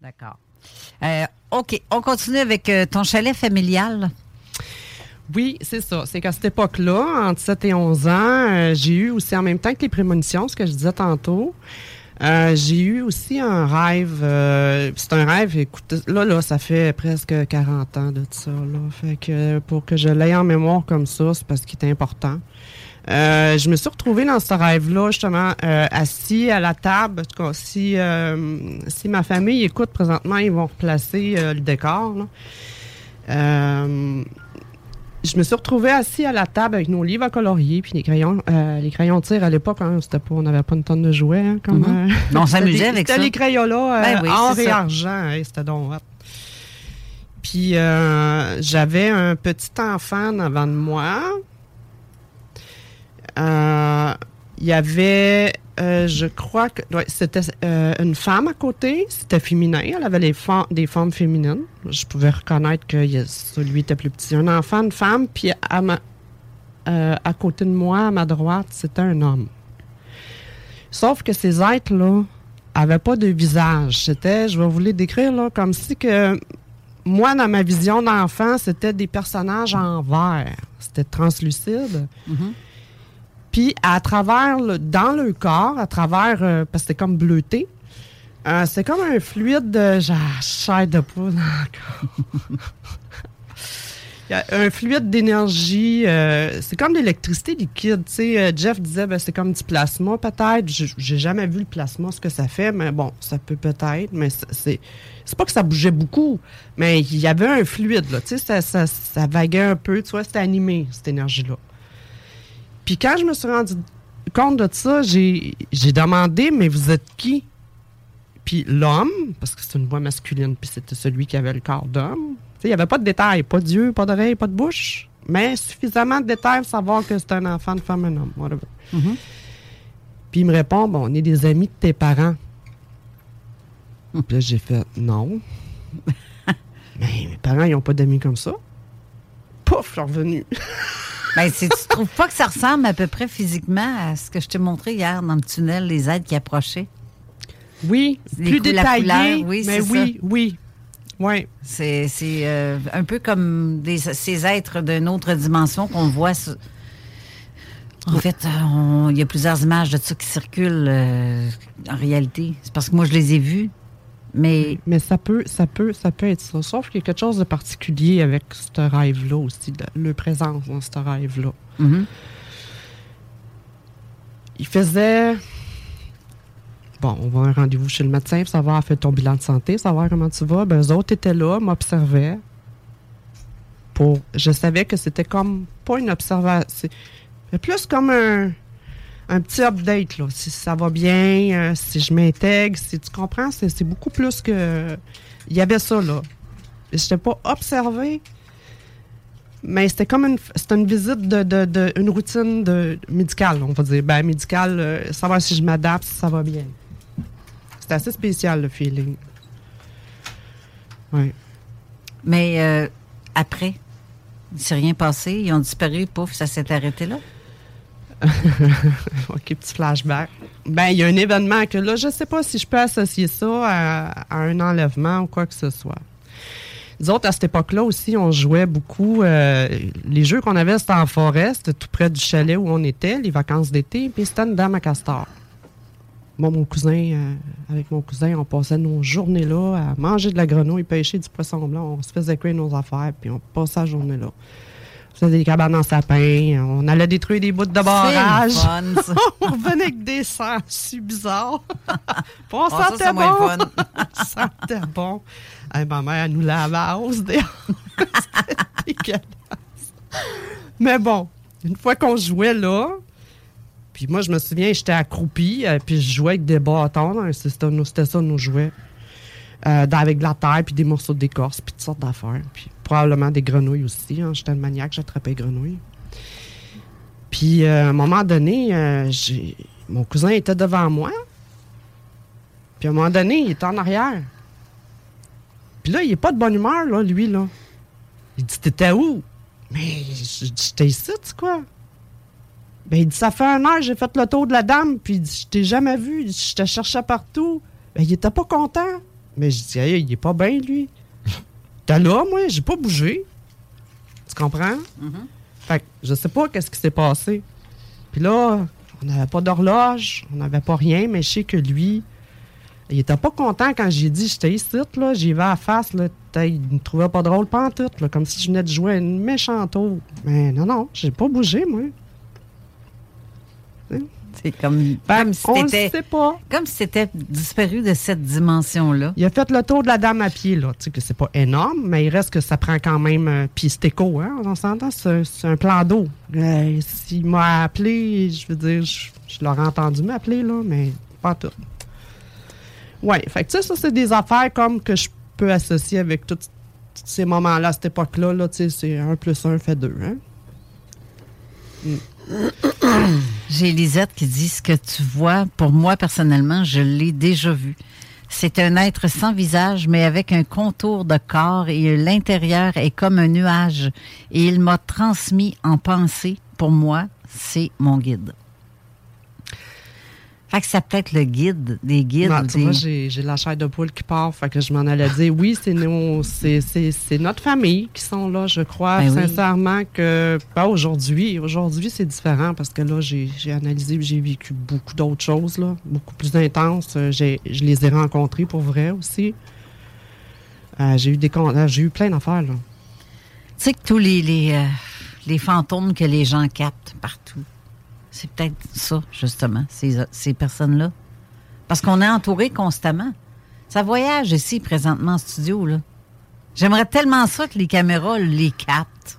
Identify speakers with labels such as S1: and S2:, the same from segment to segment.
S1: D'accord. Euh, OK, on continue avec euh, ton chalet familial.
S2: Oui, c'est ça. C'est qu'à cette époque-là, entre 7 et 11 ans, euh, j'ai eu aussi en même temps que les prémonitions, ce que je disais tantôt, j'ai eu aussi un rêve. c'est un rêve, écoute, là, là, ça fait presque 40 ans de ça. Là. Fait que pour que je l'aie en mémoire comme ça, c'est parce qu'il est important. Euh, je me suis retrouvée dans ce rêve-là, justement, euh, assis à la table. En tout cas, si, euh, si ma famille écoute présentement, ils vont replacer le décor. là. Je me suis retrouvée assis à la table avec nos livres à colorier puis les crayons, les crayons tir à l'époque, hein, c'était pas, on n'avait pas une tonne de jouets, hein, comme.
S1: Mhm. On
S2: c'était
S1: s'amusait avec
S2: C'était
S1: ça.
S2: les crayons là,
S1: Ben oui,
S2: or et
S1: ça.
S2: argent, hey, c'était donc hot. Puis euh, j'avais un petit enfant en avant de moi. Euh, Il y avait, euh, je crois que c'était euh, une femme à côté. C'était féminin. Elle avait les des formes féminines. Je pouvais reconnaître que celui était plus petit. Un enfant, une femme. Puis à, côté de moi, à ma droite, c'était un homme. Sauf que ces êtres-là avaient pas de visage. C'était, je vais vous les décrire là, comme si que moi, dans ma vision d'enfant, c'était des personnages en verre. C'était translucide. Puis à travers, le- dans le corps, à travers, euh, parce que c'était comme bleuté, euh, c'est comme un fluide de chair de poule encore. Il y a un fluide d'énergie, euh, c'est comme de l'électricité liquide. Tu sais, Jeff disait, ben, c'est comme du plasma peut-être. J'ai jamais vu le plasma, ce que ça fait, mais bon, ça peut peut-être. Mais c'est- c'est c'est pas que ça bougeait beaucoup, mais il y avait un fluide là. Tu sais, ça, ça, ça vaguait un peu. Tu vois, c'était animé cette énergie-là. Puis quand je me suis rendu compte de ça, j'ai demandé, mais vous êtes qui? Puis l'homme, parce que c'est une voix masculine, puis c'était celui qui avait le corps d'homme. Tu sais, Il n'y avait pas de détails, pas d'yeux, pas d'oreilles, pas de bouche, mais suffisamment de détails pour savoir que c'est un enfant, une femme, un homme. whatever. Puis il me répond, bon, on est des amis de tes parents. Puis là, j'ai fait, non. mais mes parents, ils n'ont pas d'amis comme ça. Pouf, je suis revenu.
S1: Ben, c'est- tu trouves pas que ça ressemble à peu près physiquement à ce que je t'ai montré hier dans le tunnel, les êtres qui approchaient?
S2: Oui,
S1: Les
S2: plus détaillé.
S1: couleur, oui,
S2: mais oui, oui. Oui.
S1: C'est euh, un peu comme des, ces êtres d'une autre dimension qu'on voit. sur- En fait, euh, il y a plusieurs images de ça qui circulent euh, en réalité. C'est parce que moi, je les ai vues. Mais
S2: Mais ça peut, ça peut, ça peut être ça. Sauf qu'il y a quelque chose de particulier avec ce rêve-là aussi, le présence dans ce rêve-là.
S1: Mhm.
S2: Il faisait. Bon, on va à un rendez-vous chez le médecin pour savoir, faire ton bilan de santé, savoir comment tu vas. Ben, eux autres étaient là, m'observaient. Pour, je savais que c'était comme pas une observation. C'est plus comme un, un petit update, là. Si ça va bien, euh, si je m'intègre, si tu comprends, c'est beaucoup plus que. Il y avait ça, là. Je n'étais pas observé, mais c'était comme une, une visite de, de, de- une routine de, médicale, on va dire. Ben, médicale, euh, savoir si je m'adapte, si ça va bien. C'était assez spécial, le feeling. Oui.
S1: Mais euh, après, il s'est rien passé. Ils ont disparu, pouf, ça s'est arrêté là?
S2: OK, petit flashback. Ben, il y a un événement que là, je sais pas si je peux associer ça à, à un enlèvement ou quoi que ce soit. Nous autres, à cette époque-là aussi, on jouait beaucoup. euh, les jeux qu'on avait, c'était en forêt, c'était tout près du chalet où on était, les vacances d'été, puis c'était une dame à castor. moi, mon cousin, euh, avec mon cousin, on passait nos journées là à manger de la grenouille, pêcher du poisson blanc. On se faisait créer nos affaires, puis on passait la journée là. On faisait des cabanes en sapin. On allait détruire des bouts de barrage.
S1: Le fun, ça.
S2: on revenait avec des sens si bizarres. On
S1: Ah, ça,
S2: sentait
S1: moins
S2: bon.
S1: fun.
S2: on sentait bon. Hey, ma mère, elle nous lavait à hausse. C'était dégueulasse. Mais bon, une fois qu'on jouait là, puis moi, je me souviens, j'étais accroupi, euh, puis je jouais avec des bâtons. hein, C'était ça, nos jouets. Euh, avec de la terre, puis des morceaux d'écorce, puis toutes sortes d'affaires. Puis probablement des grenouilles aussi. hein. J'étais un maniaque, j'attrapais les grenouilles. Puis euh, à un moment donné, euh, j'ai- mon cousin était devant moi. Puis à un moment donné, il était en arrière. Puis là, il est pas de bonne humeur, là, lui, là. Il dit T'étais où? Mais J'étais ici, tu quoi? Ben, il dit Ça fait un heure, j'ai fait le tour de la dame, puis il dit Je t'ai jamais vu, je te cherchais partout. Ben, il était pas content. Mais je dis il est pas bien, lui. T'es là, moi, j'ai pas bougé. Tu comprends? Fait que je sais pas qu'est-ce qui s'est passé. Puis là, on n'avait pas d'horloge, on n'avait pas rien, mais je sais que lui, il était pas content quand j'ai dit j'étais ici, là, j'y vais à la face, là, t'as- il me trouvait pas drôle pantoute, là, comme si je venais de jouer à une méchante tour. Mais non, non, j'ai pas bougé, moi.
S1: C'est comme, comme si
S2: pas.
S1: comme si t'étais disparu de cette dimension-là.
S2: Il a fait le tour de la dame à pied, là. Tu sais que c'est pas énorme, mais il reste que ça prend quand même. euh, Puis c'est éco, hein. On s'entend, c'est c'est un plan d'eau. Euh, S'il m'a appelé, je veux dire, je, je l'aurais entendu m'appeler, là, mais pas tout. Ouais, fait que tu sais, ça, c'est des affaires comme que je peux associer avec tous ces moments-là, à cette époque-là, là, tu sais, c'est un plus un fait deux, hein.
S1: J'ai Lisette qui dit ce que tu vois, pour moi personnellement, je l'ai déjà vu. C'est un être sans visage, mais avec un contour de corps et l'intérieur est comme un nuage. Et il m'a transmis en pensée. Pour moi, c'est mon guide. Fait que ça peut être le guide, des guides.
S2: Non,
S1: des-
S2: vois, j'ai j'ai la chair de poule qui part, fait que je m'en allais dire, oui, c'est nos- c'est c'est- c'est notre famille qui sont là, je crois,
S1: Ben oui.
S2: sincèrement, que pas aujourd'hui. Aujourd'hui, c'est différent parce que là, j'ai j'ai analysé, j'ai vécu beaucoup d'autres choses, là, beaucoup plus intenses. Euh, j'ai- Je les ai rencontrés pour vrai aussi. Euh, j'ai eu des euh, j'ai eu plein d'affaires, là.
S1: Tu sais que tous les, les, euh, les fantômes que les gens captent partout, c'est peut-être ça, justement, ces, ces personnes-là. Parce qu'on est entouré constamment. Ça voyage ici, présentement, en studio, là. J'aimerais tellement ça que les caméras les captent.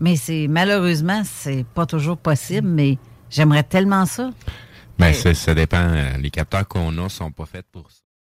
S1: Mais c'est malheureusement, c'est pas toujours possible, mais j'aimerais tellement ça.
S3: Ben, c'est- ça dépend. euh, Les capteurs qu'on a sont pas faits pour ça.